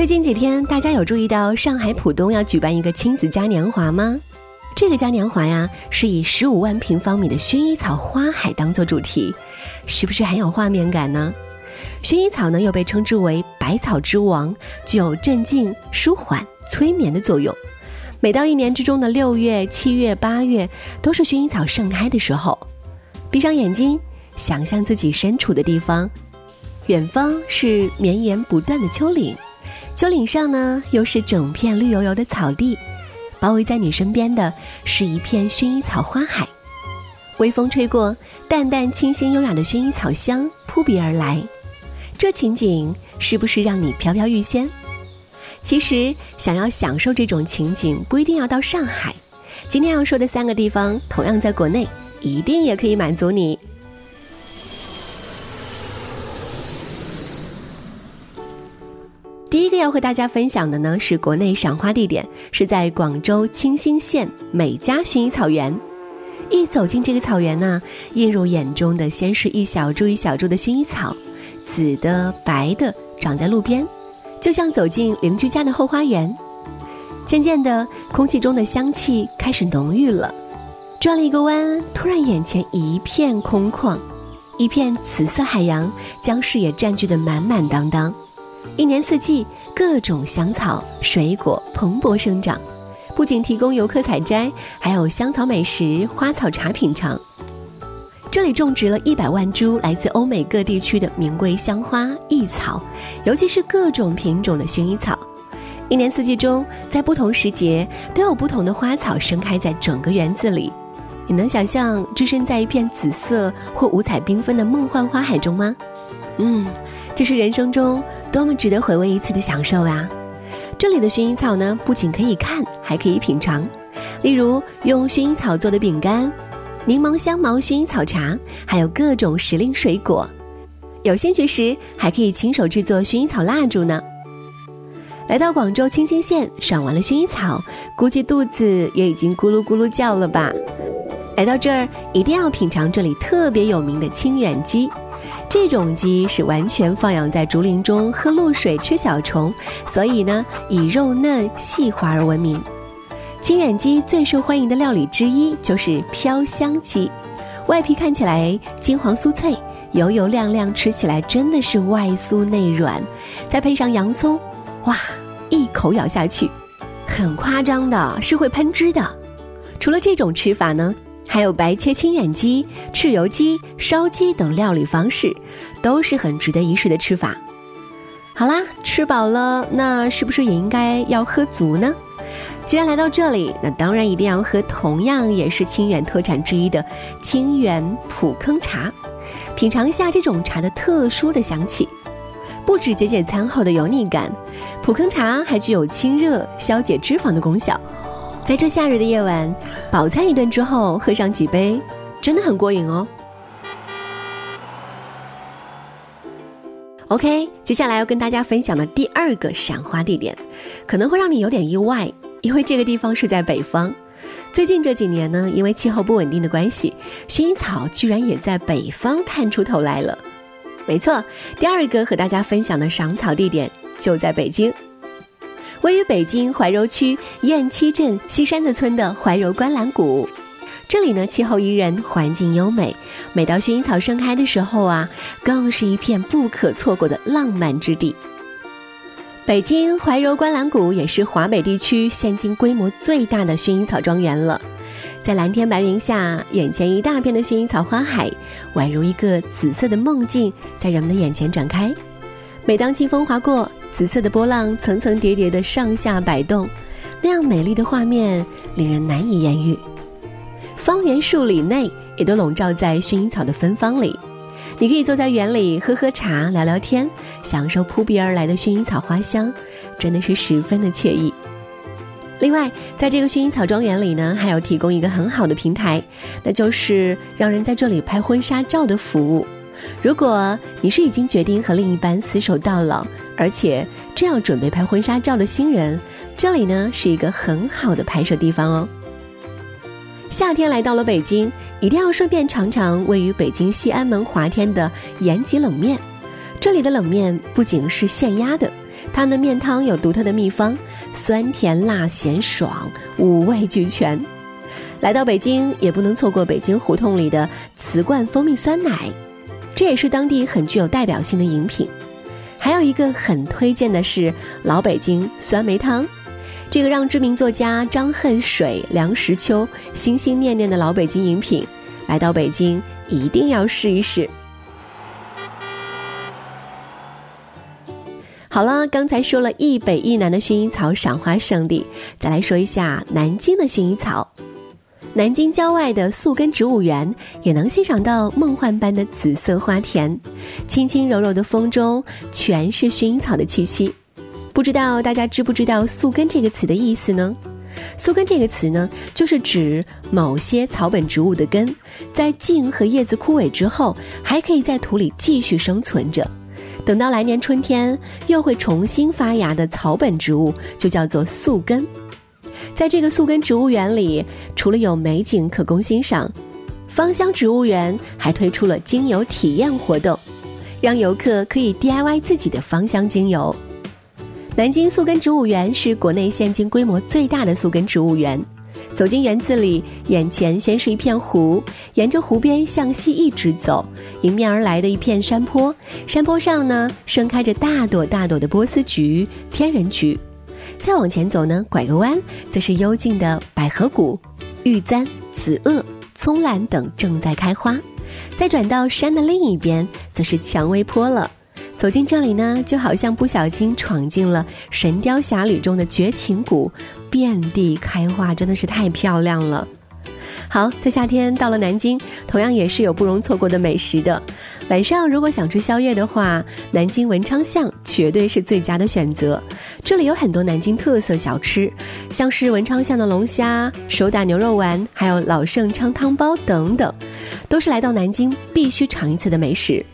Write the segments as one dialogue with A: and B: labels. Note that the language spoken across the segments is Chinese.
A: 最近几天，大家有注意到上海浦东要举办一个亲子嘉年华吗？这个嘉年华呀，是以十五万平方米的薰衣草花海当做主题，是不是很有画面感呢？薰衣草呢，又被称之为百草之王，具有镇静、舒缓、催眠的作用。每到一年之中的六月、七月、八月，都是薰衣草盛开的时候。闭上眼睛，想象自己身处的地方，远方是绵延不断的丘陵。丘陵上呢，又是整片绿油油的草地，包围在你身边的是一片薰衣草花海。微风吹过，淡淡清新优雅的薰衣草香扑鼻而来，这情景是不是让你飘飘欲仙？其实，想要享受这种情景，不一定要到上海。今天要说的三个地方，同样在国内，一定也可以满足你。第一个要和大家分享的呢，是国内赏花地点，是在广州清新县美嘉薰衣草园。一走进这个草原呢，映入眼中的先是一小株一小株的薰衣草，紫的、白的，长在路边，就像走进邻居家的后花园。渐渐的，空气中的香气开始浓郁了。转了一个弯，突然眼前一片空旷，一片紫色海洋将视野占据的满满当当。一年四季，各种香草、水果蓬勃生长，不仅提供游客采摘，还有香草美食、花草茶品尝。这里种植了一百万株来自欧美各地区的名贵香花异草，尤其是各种品种的薰衣草。一年四季中，在不同时节都有不同的花草盛开在整个园子里。你能想象置身在一片紫色或五彩缤纷的梦幻花海中吗？嗯。这是人生中多么值得回味一次的享受啊！这里的薰衣草呢，不仅可以看，还可以品尝。例如用薰衣草做的饼干、柠檬香茅薰衣草茶，还有各种时令水果。有兴趣时，还可以亲手制作薰衣草蜡烛呢。来到广州清新县，赏完了薰衣草，估计肚子也已经咕噜咕噜叫了吧？来到这儿，一定要品尝这里特别有名的清远鸡。这种鸡是完全放养在竹林中，喝露水、吃小虫，所以呢，以肉嫩细滑而闻名。清远鸡最受欢迎的料理之一就是飘香鸡，外皮看起来金黄酥脆，油油亮亮，吃起来真的是外酥内软。再配上洋葱，哇，一口咬下去，很夸张的，是会喷汁的。除了这种吃法呢？还有白切清远鸡、豉油鸡、烧鸡等料理方式，都是很值得一试的吃法。好啦，吃饱了，那是不是也应该要喝足呢？既然来到这里，那当然一定要喝同样也是清远特产之一的清远普坑茶，品尝一下这种茶的特殊的香气。不止解解餐后的油腻感，普坑茶还具有清热、消解脂肪的功效。在这夏日的夜晚，饱餐一顿之后，喝上几杯，真的很过瘾哦。OK，接下来要跟大家分享的第二个赏花地点，可能会让你有点意外，因为这个地方是在北方。最近这几年呢，因为气候不稳定的关系，薰衣草居然也在北方探出头来了。没错，第二个和大家分享的赏草地点就在北京。位于北京怀柔区雁栖镇西山子村的怀柔观澜谷，这里呢气候宜人，环境优美。每到薰衣草盛开的时候啊，更是一片不可错过的浪漫之地。北京怀柔观澜谷也是华北地区现今规模最大的薰衣草庄园了。在蓝天白云下，眼前一大片的薰衣草花海，宛如一个紫色的梦境，在人们的眼前展开。每当清风划过，紫色的波浪层层叠叠的上下摆动，那样美丽的画面令人难以言喻。方圆数里内也都笼罩在薰衣草的芬芳里。你可以坐在园里喝喝茶、聊聊天，享受扑鼻而来的薰衣草花香，真的是十分的惬意。另外，在这个薰衣草庄园里呢，还有提供一个很好的平台，那就是让人在这里拍婚纱照的服务。如果你是已经决定和另一半厮守到老，而且正要准备拍婚纱照的新人，这里呢是一个很好的拍摄地方哦。夏天来到了北京，一定要顺便尝尝位于北京西安门华天的延吉冷面。这里的冷面不仅是现压的，它的面汤有独特的秘方，酸甜辣咸爽五味俱全。来到北京也不能错过北京胡同里的瓷罐蜂蜜酸奶，这也是当地很具有代表性的饮品。还有一个很推荐的是老北京酸梅汤。这个让知名作家张恨水、梁实秋心心念念的老北京饮品，来到北京一定要试一试。好了，刚才说了一北一南的薰衣草赏花胜地，再来说一下南京的薰衣草。南京郊外的宿根植物园也能欣赏到梦幻般的紫色花田，轻轻柔柔的风中全是薰衣草的气息。不知道大家知不知道“宿根”这个词的意思呢？“宿根”这个词呢，就是指某些草本植物的根，在茎和叶子枯萎之后，还可以在土里继续生存着，等到来年春天又会重新发芽的草本植物，就叫做宿根。在这个宿根植物园里，除了有美景可供欣赏，芳香植物园还推出了精油体验活动，让游客可以 DIY 自己的芳香精油。南京宿根植物园是国内现今规模最大的宿根植物园。走进园子里，眼前先是一片湖，沿着湖边向西一直走，迎面而来的一片山坡，山坡上呢盛开着大朵大朵的波斯菊、天人菊。再往前走呢，拐个弯，则是幽静的百合谷、玉簪、紫萼、葱兰等正在开花。再转到山的另一边，则是蔷薇坡了。走进这里呢，就好像不小心闯进了《神雕侠侣》中的绝情谷，遍地开花，真的是太漂亮了。好，在夏天到了南京，同样也是有不容错过的美食的。晚上如果想吃宵夜的话，南京文昌巷绝对是最佳的选择。这里有很多南京特色小吃，像是文昌巷的龙虾、手打牛肉丸，还有老盛昌汤包等等，都是来到南京必须尝一次的美食。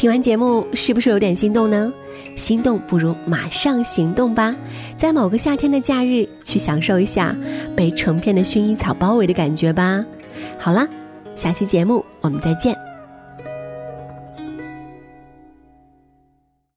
A: 听完节目，是不是有点心动呢？心动不如马上行动吧，在某个夏天的假日，去享受一下被成片的薰衣草包围的感觉吧。好啦，下期节目我们再见。